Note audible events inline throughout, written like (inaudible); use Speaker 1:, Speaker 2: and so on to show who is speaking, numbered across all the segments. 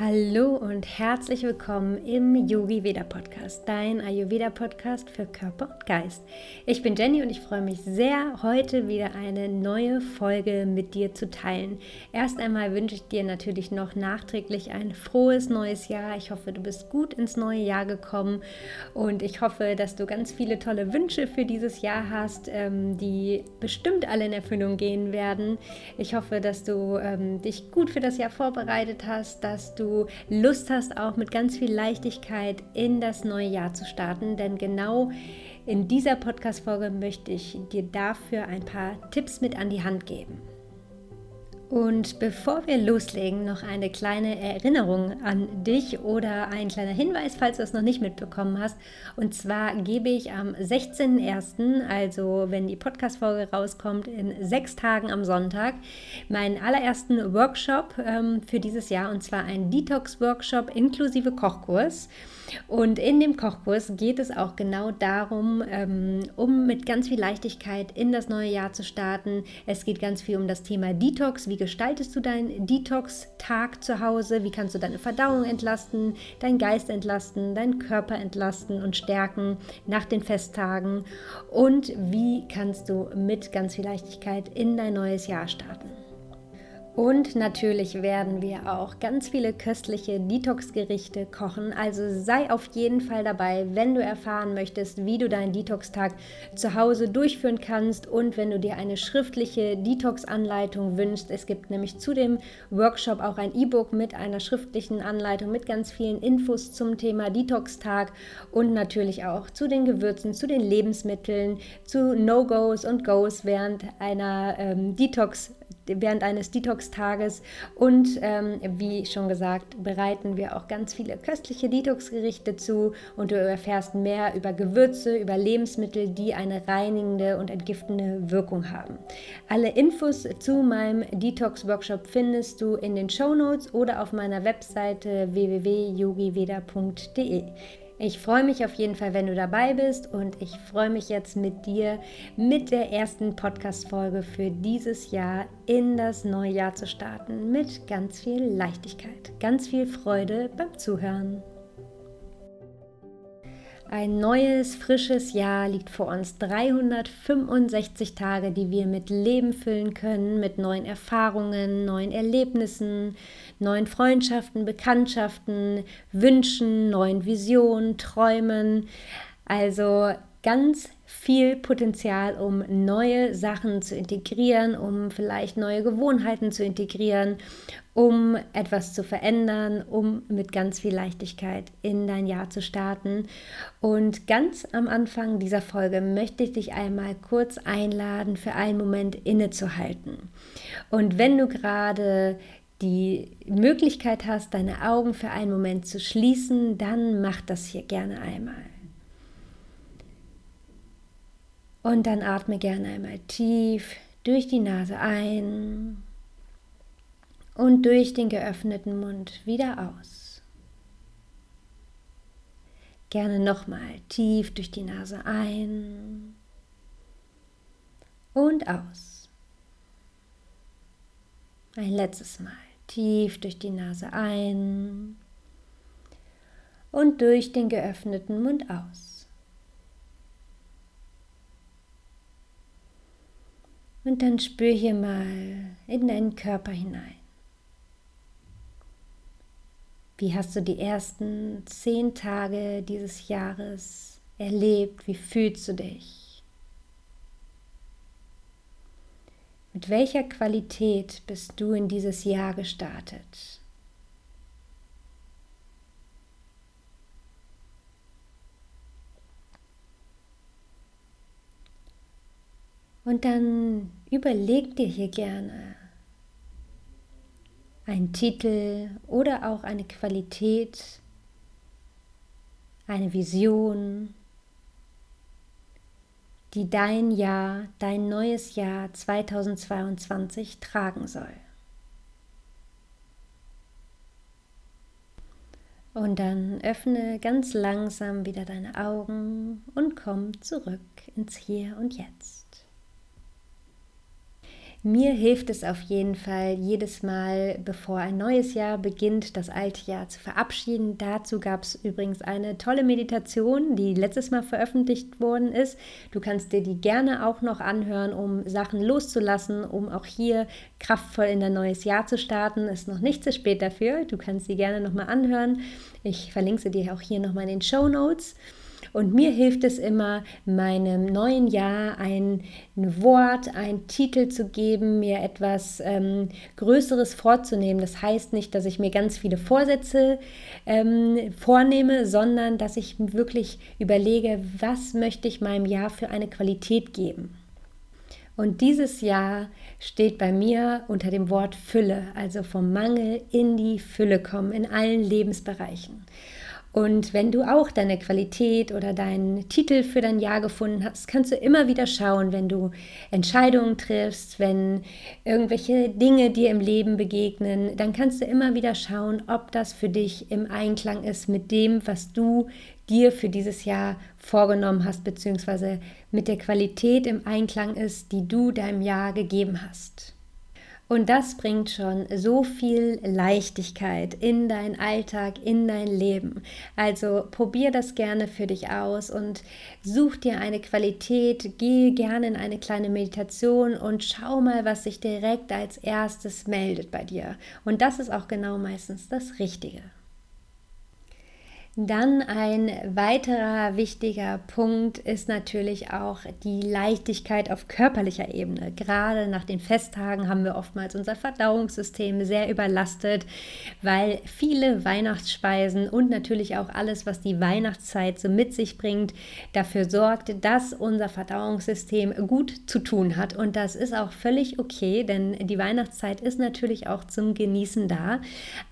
Speaker 1: Hallo und herzlich willkommen im Yogi Veda Podcast, dein Ayurveda Podcast für Körper und Geist. Ich bin Jenny und ich freue mich sehr, heute wieder eine neue Folge mit dir zu teilen. Erst einmal wünsche ich dir natürlich noch nachträglich ein frohes neues Jahr. Ich hoffe, du bist gut ins neue Jahr gekommen und ich hoffe, dass du ganz viele tolle Wünsche für dieses Jahr hast, ähm, die bestimmt alle in Erfüllung gehen werden. Ich hoffe, dass du ähm, dich gut für das Jahr vorbereitet hast, dass du du Lust hast, auch mit ganz viel Leichtigkeit in das neue Jahr zu starten. Denn genau in dieser Podcast-Folge möchte ich dir dafür ein paar Tipps mit an die Hand geben. Und bevor wir loslegen, noch eine kleine Erinnerung an dich oder ein kleiner Hinweis, falls du es noch nicht mitbekommen hast. Und zwar gebe ich am 16.01., also wenn die Podcast-Folge rauskommt, in sechs Tagen am Sonntag, meinen allerersten Workshop ähm, für dieses Jahr und zwar ein Detox-Workshop inklusive Kochkurs. Und in dem Kochkurs geht es auch genau darum, ähm, um mit ganz viel Leichtigkeit in das neue Jahr zu starten. Es geht ganz viel um das Thema Detox. Wie gestaltest du deinen Detox-Tag zu Hause? Wie kannst du deine Verdauung entlasten, deinen Geist entlasten, deinen Körper entlasten und stärken nach den Festtagen? Und wie kannst du mit ganz viel Leichtigkeit in dein neues Jahr starten? Und natürlich werden wir auch ganz viele köstliche Detox-Gerichte kochen. Also sei auf jeden Fall dabei, wenn du erfahren möchtest, wie du deinen Detox-Tag zu Hause durchführen kannst und wenn du dir eine schriftliche Detox-Anleitung wünschst. Es gibt nämlich zu dem Workshop auch ein E-Book mit einer schriftlichen Anleitung mit ganz vielen Infos zum Thema Detox-Tag und natürlich auch zu den Gewürzen, zu den Lebensmitteln, zu No-Gos und Goes während einer ähm, Detox während eines Detox-Tages. Und ähm, wie schon gesagt, bereiten wir auch ganz viele köstliche Detox-Gerichte zu und du erfährst mehr über Gewürze, über Lebensmittel, die eine reinigende und entgiftende Wirkung haben. Alle Infos zu meinem Detox-Workshop findest du in den Show Notes oder auf meiner Webseite www.yogiveda.de. Ich freue mich auf jeden Fall, wenn du dabei bist und ich freue mich jetzt mit dir mit der ersten Podcast-Folge für dieses Jahr in das neue Jahr zu starten mit ganz viel Leichtigkeit, ganz viel Freude beim Zuhören. Ein neues, frisches Jahr liegt vor uns. 365 Tage, die wir mit Leben füllen können, mit neuen Erfahrungen, neuen Erlebnissen, neuen Freundschaften, Bekanntschaften, Wünschen, neuen Visionen, Träumen. Also ganz viel Potenzial, um neue Sachen zu integrieren, um vielleicht neue Gewohnheiten zu integrieren, um etwas zu verändern, um mit ganz viel Leichtigkeit in dein Jahr zu starten. Und ganz am Anfang dieser Folge möchte ich dich einmal kurz einladen, für einen Moment innezuhalten. Und wenn du gerade die Möglichkeit hast, deine Augen für einen Moment zu schließen, dann mach das hier gerne einmal. Und dann atme gerne einmal tief durch die Nase ein und durch den geöffneten Mund wieder aus. Gerne nochmal tief durch die Nase ein und aus. Ein letztes Mal tief durch die Nase ein und durch den geöffneten Mund aus. Und dann spür hier mal in deinen Körper hinein. Wie hast du die ersten zehn Tage dieses Jahres erlebt? Wie fühlst du dich? Mit welcher Qualität bist du in dieses Jahr gestartet? Und dann überleg dir hier gerne einen Titel oder auch eine Qualität, eine Vision, die dein Jahr, dein neues Jahr 2022 tragen soll. Und dann öffne ganz langsam wieder deine Augen und komm zurück ins Hier und Jetzt. Mir hilft es auf jeden Fall jedes Mal, bevor ein neues Jahr beginnt, das alte Jahr zu verabschieden. Dazu gab es übrigens eine tolle Meditation, die letztes Mal veröffentlicht worden ist. Du kannst dir die gerne auch noch anhören, um Sachen loszulassen, um auch hier kraftvoll in ein neues Jahr zu starten. Ist noch nicht zu spät dafür. Du kannst sie gerne nochmal anhören. Ich verlinke sie dir auch hier nochmal in den Show Notes. Und mir hilft es immer, meinem neuen Jahr ein, Wort, ein Titel zu geben, mir etwas ähm, Größeres vorzunehmen. Das heißt nicht, dass ich mir ganz viele Vorsätze ähm, vornehme, sondern dass ich wirklich überlege, was möchte ich meinem Jahr für eine Qualität geben. Und dieses Jahr steht bei mir unter dem Wort Fülle, also vom Mangel in die Fülle kommen, in allen Lebensbereichen. Und wenn du auch deine Qualität oder deinen Titel für dein Jahr gefunden hast, kannst du immer wieder schauen, wenn du Entscheidungen triffst, wenn irgendwelche Dinge dir im Leben begegnen, dann kannst du immer wieder schauen, ob das für dich im Einklang ist mit dem, was du dir für dieses Jahr vorgenommen hast, beziehungsweise mit der Qualität im Einklang ist, die du deinem Jahr gegeben hast. Und das bringt schon so viel Leichtigkeit in deinen Alltag, in dein Leben. Also probier das gerne für dich aus und such dir eine Qualität, geh gerne in eine kleine Meditation und schau mal, was sich direkt als erstes meldet bei dir. Und das ist auch genau meistens das Richtige. Dann ein weiterer wichtiger Punkt ist natürlich auch die Leichtigkeit auf körperlicher Ebene. Gerade nach den Festtagen haben wir oftmals unser Verdauungssystem sehr überlastet, weil viele Weihnachtsspeisen und natürlich auch alles, was die Weihnachtszeit so mit sich bringt, dafür sorgt, dass unser Verdauungssystem gut zu tun hat. Und das ist auch völlig okay, denn die Weihnachtszeit ist natürlich auch zum Genießen da.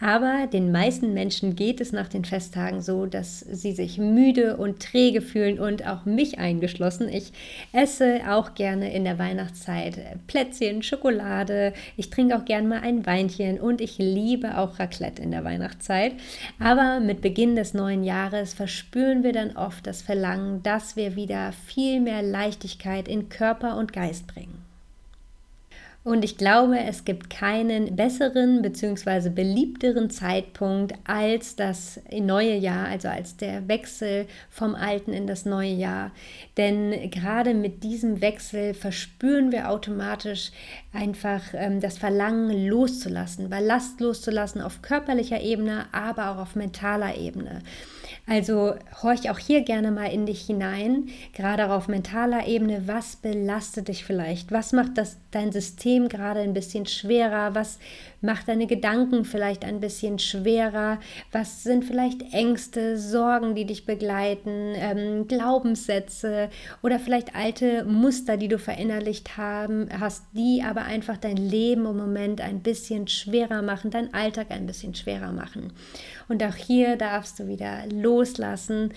Speaker 1: Aber den meisten Menschen geht es nach den Festtagen so, so, dass sie sich müde und träge fühlen und auch mich eingeschlossen. Ich esse auch gerne in der Weihnachtszeit Plätzchen, Schokolade. Ich trinke auch gerne mal ein Weinchen und ich liebe auch Raclette in der Weihnachtszeit. Aber mit Beginn des neuen Jahres verspüren wir dann oft das Verlangen, dass wir wieder viel mehr Leichtigkeit in Körper und Geist bringen. Und ich glaube, es gibt keinen besseren bzw. beliebteren Zeitpunkt als das neue Jahr, also als der Wechsel vom alten in das neue Jahr. Denn gerade mit diesem Wechsel verspüren wir automatisch einfach ähm, das Verlangen loszulassen, Ballast loszulassen auf körperlicher Ebene, aber auch auf mentaler Ebene. Also horch auch hier gerne mal in dich hinein, gerade auf mentaler Ebene, was belastet dich vielleicht? Was macht das dein System gerade ein bisschen schwerer? Was macht deine Gedanken vielleicht ein bisschen schwerer? Was sind vielleicht Ängste, Sorgen, die dich begleiten, ähm, Glaubenssätze oder vielleicht alte Muster, die du verinnerlicht haben, hast, die aber einfach dein Leben im Moment ein bisschen schwerer machen, dein Alltag ein bisschen schwerer machen. Und auch hier darfst du wieder loslassen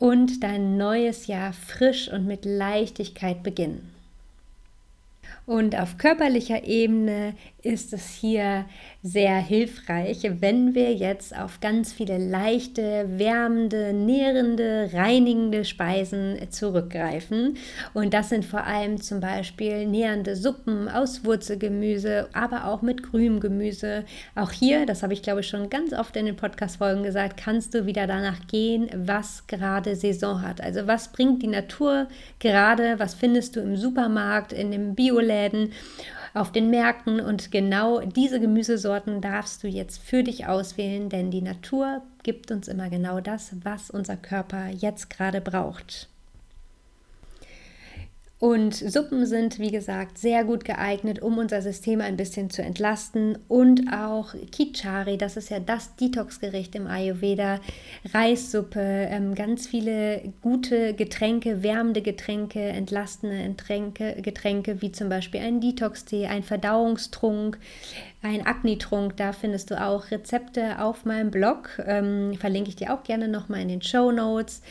Speaker 1: und dein neues Jahr frisch und mit Leichtigkeit beginnen. Und auf körperlicher Ebene ist es hier sehr hilfreich, wenn wir jetzt auf ganz viele leichte, wärmende, nährende, reinigende Speisen zurückgreifen. Und das sind vor allem zum Beispiel nährende Suppen aus Wurzelgemüse, aber auch mit grünem Gemüse. Auch hier, das habe ich glaube ich schon ganz oft in den Podcast-Folgen gesagt, kannst du wieder danach gehen, was gerade Saison hat. Also was bringt die Natur gerade, was findest du im Supermarkt, in den Bioläden auf den Märkten und genau diese Gemüsesorten darfst du jetzt für dich auswählen, denn die Natur gibt uns immer genau das, was unser Körper jetzt gerade braucht. Und Suppen sind, wie gesagt, sehr gut geeignet, um unser System ein bisschen zu entlasten. Und auch Kichari, das ist ja das Detox-Gericht im Ayurveda. Reissuppe, ähm, ganz viele gute Getränke, wärmende Getränke, entlastende Getränke, Getränke wie zum Beispiel ein Detox-Tee, ein Verdauungstrunk, ein Agnitrunk. Da findest du auch Rezepte auf meinem Blog. Ähm, verlinke ich dir auch gerne nochmal in den Show Notes.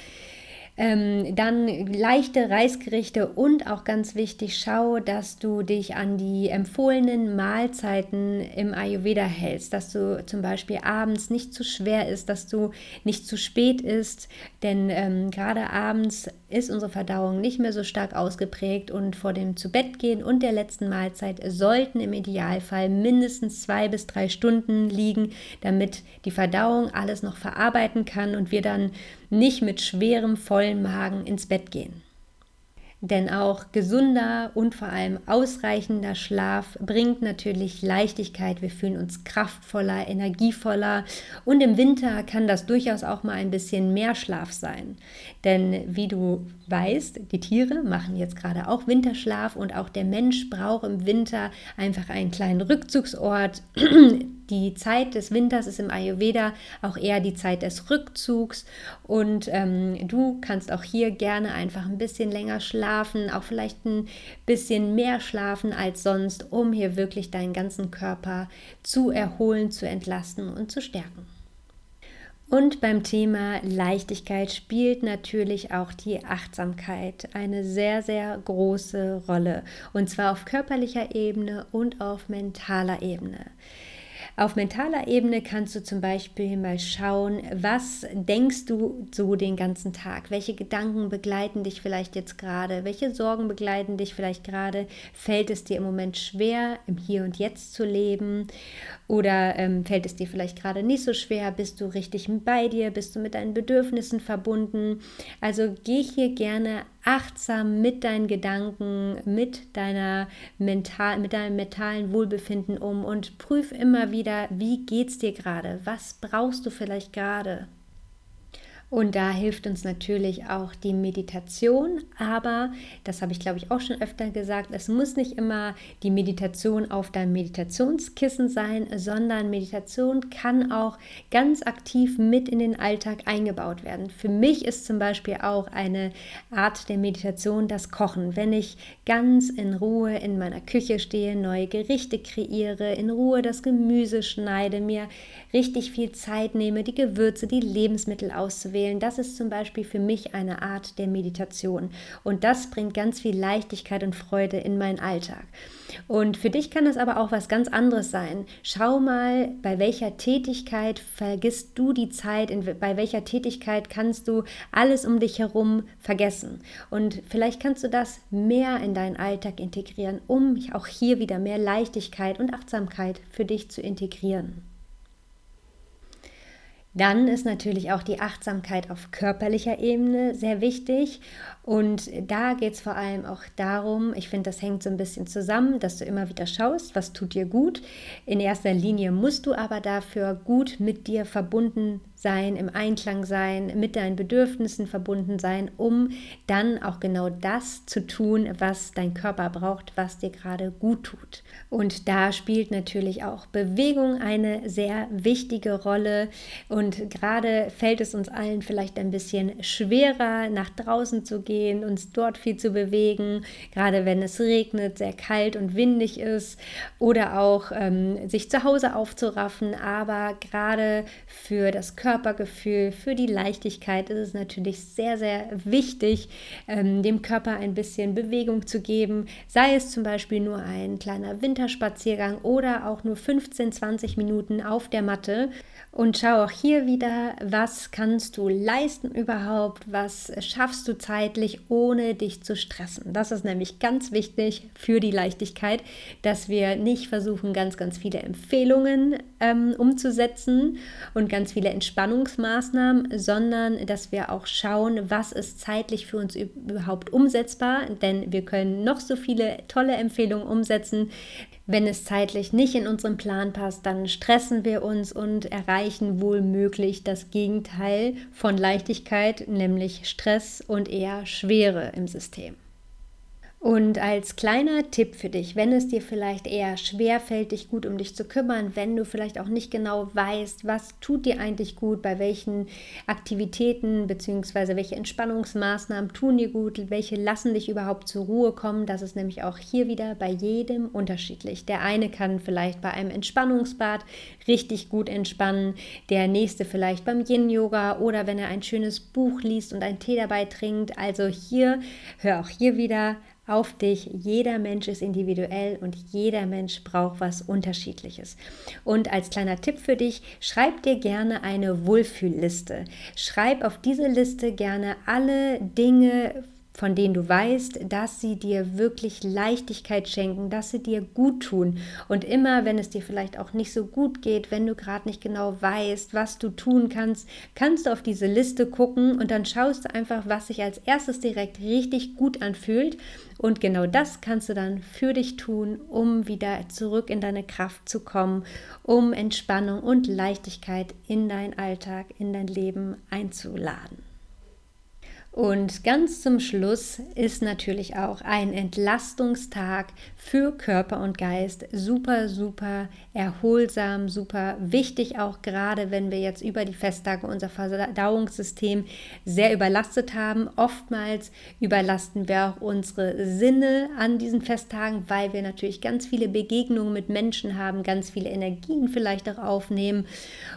Speaker 1: Ähm, dann leichte Reisgerichte und auch ganz wichtig, schau, dass du dich an die empfohlenen Mahlzeiten im Ayurveda hältst, dass du zum Beispiel abends nicht zu schwer ist, dass du nicht zu spät isst, denn ähm, gerade abends ist unsere Verdauung nicht mehr so stark ausgeprägt und vor dem Zubettgehen und der letzten Mahlzeit sollten im Idealfall mindestens zwei bis drei Stunden liegen, damit die Verdauung alles noch verarbeiten kann und wir dann nicht mit schwerem, vollen Magen ins Bett gehen. Denn auch gesunder und vor allem ausreichender Schlaf bringt natürlich Leichtigkeit. Wir fühlen uns kraftvoller, energievoller und im Winter kann das durchaus auch mal ein bisschen mehr Schlaf sein. Denn wie du weißt, die Tiere machen jetzt gerade auch Winterschlaf und auch der Mensch braucht im Winter einfach einen kleinen Rückzugsort. (clears throat) Die Zeit des Winters ist im Ayurveda auch eher die Zeit des Rückzugs und ähm, du kannst auch hier gerne einfach ein bisschen länger schlafen, auch vielleicht ein bisschen mehr schlafen als sonst, um hier wirklich deinen ganzen Körper zu erholen, zu entlasten und zu stärken. Und beim Thema Leichtigkeit spielt natürlich auch die Achtsamkeit eine sehr, sehr große Rolle. Und zwar auf körperlicher Ebene und auf mentaler Ebene. Auf mentaler Ebene kannst du zum Beispiel mal schauen, was denkst du so den ganzen Tag? Welche Gedanken begleiten dich vielleicht jetzt gerade? Welche Sorgen begleiten dich vielleicht gerade? Fällt es dir im Moment schwer, im Hier und Jetzt zu leben? Oder ähm, fällt es dir vielleicht gerade nicht so schwer? Bist du richtig bei dir? Bist du mit deinen Bedürfnissen verbunden? Also geh hier gerne achtsam mit deinen Gedanken, mit deiner mental, mit deinem mentalen Wohlbefinden um und prüf immer wieder, wie geht's dir gerade? Was brauchst du vielleicht gerade? Und da hilft uns natürlich auch die Meditation, aber das habe ich glaube ich auch schon öfter gesagt, es muss nicht immer die Meditation auf deinem Meditationskissen sein, sondern Meditation kann auch ganz aktiv mit in den Alltag eingebaut werden. Für mich ist zum Beispiel auch eine Art der Meditation das Kochen. Wenn ich ganz in Ruhe in meiner Küche stehe, neue Gerichte kreiere, in Ruhe das Gemüse schneide, mir richtig viel Zeit nehme, die Gewürze, die Lebensmittel auszuwählen, wählen. Das ist zum Beispiel für mich eine Art der Meditation. Und das bringt ganz viel Leichtigkeit und Freude in meinen Alltag. Und für dich kann das aber auch was ganz anderes sein. Schau mal, bei welcher Tätigkeit vergisst du die Zeit, in, bei welcher Tätigkeit kannst du alles um dich herum vergessen. Und vielleicht kannst du das mehr in deinen Alltag integrieren, um auch hier wieder mehr Leichtigkeit und Achtsamkeit für dich zu integrieren. Dann ist natürlich auch die Achtsamkeit auf körperlicher Ebene sehr wichtig. Und da geht es vor allem auch darum, ich finde, das hängt so ein bisschen zusammen, dass du immer wieder schaust, was tut dir gut. In erster Linie musst du aber dafür gut mit dir verbunden sein, im Einklang sein, mit deinen Bedürfnissen verbunden sein, um dann auch genau das zu tun, was dein Körper braucht, was dir gerade gut tut. Und da spielt natürlich auch Bewegung eine sehr wichtige Rolle. Und gerade fällt es uns allen vielleicht ein bisschen schwerer, nach draußen zu gehen, uns dort viel zu bewegen, gerade wenn es regnet, sehr kalt und windig ist oder auch ähm, sich zu Hause aufzuraffen. Aber gerade für das Körper Körpergefühl, für die Leichtigkeit ist es natürlich sehr, sehr wichtig, ähm, dem Körper ein bisschen Bewegung zu geben, sei es zum Beispiel nur ein kleiner Winterspaziergang oder auch nur 15, 20 Minuten auf der Matte. Und schau auch hier wieder, was kannst du leisten überhaupt, was schaffst du zeitlich, ohne dich zu stressen. Das ist nämlich ganz wichtig für die Leichtigkeit, dass wir nicht versuchen, ganz, ganz viele Empfehlungen ähm, umzusetzen und ganz viele Entspannungsmaßnahmen, sondern dass wir auch schauen, was ist zeitlich für uns überhaupt umsetzbar. Denn wir können noch so viele tolle Empfehlungen umsetzen. Wenn es zeitlich nicht in unseren Plan passt, dann stressen wir uns und erreichen wohl möglich das Gegenteil von Leichtigkeit, nämlich Stress und eher Schwere im System. Und als kleiner Tipp für dich, wenn es dir vielleicht eher schwer fällt, dich gut um dich zu kümmern, wenn du vielleicht auch nicht genau weißt, was tut dir eigentlich gut, bei welchen Aktivitäten bzw. welche Entspannungsmaßnahmen tun dir gut, welche lassen dich überhaupt zur Ruhe kommen, das ist nämlich auch hier wieder bei jedem unterschiedlich. Der eine kann vielleicht bei einem Entspannungsbad richtig gut entspannen, der nächste vielleicht beim Yin-Yoga oder wenn er ein schönes Buch liest und einen Tee dabei trinkt. Also hier, hör auch hier wieder auf dich. Jeder Mensch ist individuell und jeder Mensch braucht was Unterschiedliches. Und als kleiner Tipp für dich, schreib dir gerne eine Wohlfühlliste. Schreib auf diese Liste gerne alle Dinge, von denen du weißt, dass sie dir wirklich Leichtigkeit schenken, dass sie dir gut tun. Und immer, wenn es dir vielleicht auch nicht so gut geht, wenn du gerade nicht genau weißt, was du tun kannst, kannst du auf diese Liste gucken und dann schaust du einfach, was sich als erstes direkt richtig gut anfühlt. Und genau das kannst du dann für dich tun, um wieder zurück in deine Kraft zu kommen, um Entspannung und Leichtigkeit in deinen Alltag, in dein Leben einzuladen. Und ganz zum Schluss ist natürlich auch ein Entlastungstag für Körper und Geist super, super erholsam, super wichtig, auch gerade wenn wir jetzt über die Festtage unser Verdauungssystem sehr überlastet haben. Oftmals überlasten wir auch unsere Sinne an diesen Festtagen, weil wir natürlich ganz viele Begegnungen mit Menschen haben, ganz viele Energien vielleicht auch aufnehmen.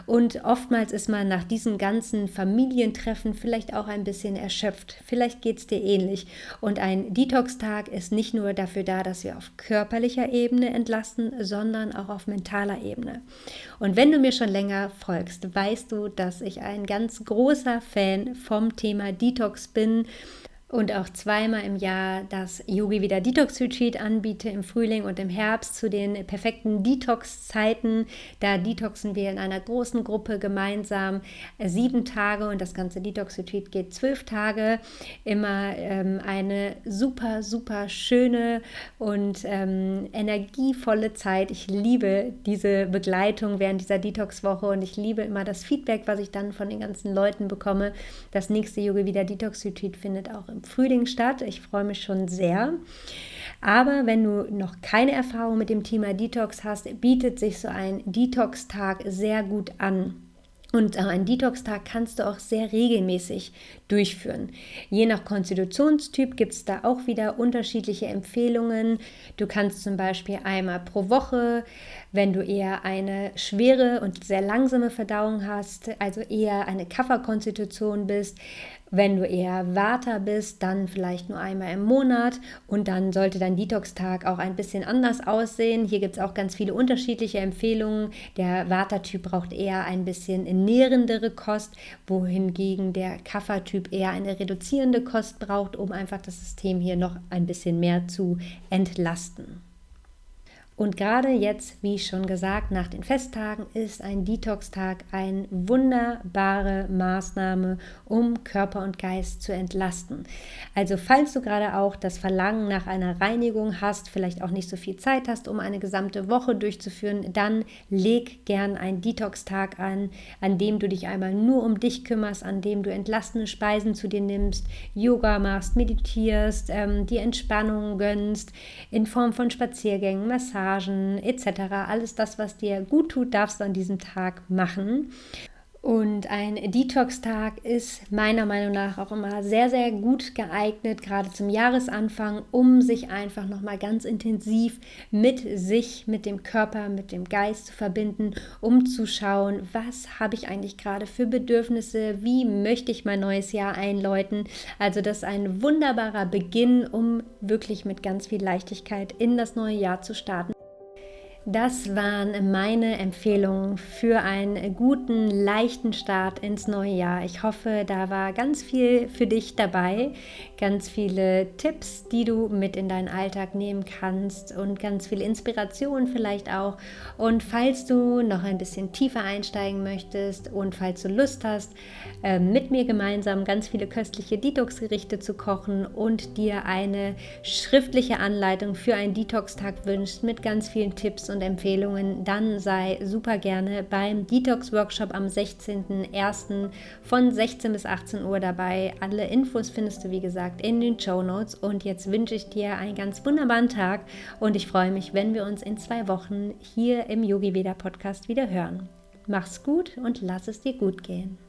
Speaker 1: Und oftmals ist man nach diesen ganzen Familientreffen vielleicht auch ein bisschen erschöpft erschöpft. Vielleicht geht es dir ähnlich. Und ein Detox-Tag ist nicht nur dafür da, dass wir auf körperlicher Ebene entlasten, sondern auch auf mentaler Ebene. Und wenn du mir schon länger folgst, weißt du, dass ich ein ganz großer Fan vom Thema Detox bin und auch zweimal im Jahr das Yogi wieder Detox Retreat anbiete im Frühling und im Herbst zu den perfekten Detox-Zeiten. Da detoxen wir in einer großen Gruppe gemeinsam sieben Tage und das ganze Detox Retreat geht zwölf Tage. Immer ähm, eine super, super schöne und ähm, energievolle Zeit. Ich liebe diese Begleitung während dieser Detox-Woche und ich liebe immer das Feedback, was ich dann von den ganzen Leuten bekomme. Das nächste Yogi wieder Detox Retreat findet auch im Frühling statt. Ich freue mich schon sehr. Aber wenn du noch keine Erfahrung mit dem Thema Detox hast, bietet sich so ein Detox-Tag sehr gut an. Und einen Detox-Tag kannst du auch sehr regelmäßig durchführen. Je nach Konstitutionstyp gibt es da auch wieder unterschiedliche Empfehlungen. Du kannst zum Beispiel einmal pro Woche, wenn du eher eine schwere und sehr langsame Verdauung hast, also eher eine Kafferkonstitution bist, wenn du eher Vata bist, dann vielleicht nur einmal im Monat und dann sollte dein Detox-Tag auch ein bisschen anders aussehen. Hier gibt es auch ganz viele unterschiedliche Empfehlungen. Der Vata-Typ braucht eher ein bisschen nährendere Kost, wohingegen der Kapha-Typ eher eine reduzierende Kost braucht, um einfach das System hier noch ein bisschen mehr zu entlasten. Und gerade jetzt, wie schon gesagt, nach den Festtagen ist ein Detox-Tag eine wunderbare Maßnahme, um Körper und Geist zu entlasten. Also falls du gerade auch das Verlangen nach einer Reinigung hast, vielleicht auch nicht so viel Zeit hast, um eine gesamte Woche durchzuführen, dann leg gern einen Detox-Tag an, an dem du dich einmal nur um dich kümmerst, an dem du entlastende Speisen zu dir nimmst, Yoga machst, meditierst, ähm, dir Entspannung gönnst, in Form von Spaziergängen, Massagen, Massagen etc. Alles das, was dir gut tut, darfst du an diesem Tag machen. Und ein Detox-Tag ist meiner Meinung nach auch immer sehr, sehr gut geeignet, gerade zum Jahresanfang, um sich einfach nochmal ganz intensiv mit sich, mit dem Körper, mit dem Geist zu verbinden, um zu schauen, was habe ich eigentlich gerade für Bedürfnisse, wie möchte ich mein neues Jahr einläuten. Also das ist ein wunderbarer Beginn, um wirklich mit ganz viel Leichtigkeit in das neue Jahr zu starten. Das waren meine Empfehlungen für einen guten, leichten Start ins neue Jahr. Ich hoffe, da war ganz viel für dich dabei, ganz viele Tipps, die du mit in deinen Alltag nehmen kannst und ganz viel Inspiration vielleicht auch. Und falls du noch ein bisschen tiefer einsteigen möchtest und falls du Lust hast, ähm, mit mir gemeinsam ganz viele köstliche Detox-Gerichte zu kochen und dir eine schriftliche Anleitung für einen Detox-Tag wünschst mit ganz vielen Tipps und Empfehlungen, dann sei super gerne beim Detox-Workshop am 16.01. von 16 bis 18 Uhr dabei. Alle Infos findest du, wie gesagt, in den Show Notes. Und jetzt wünsche ich dir einen ganz wunderbaren Tag und ich freue mich, wenn wir uns in zwei Wochen hier im Yogi Veda Podcast wieder hören. Mach's gut und lass es dir gut gehen.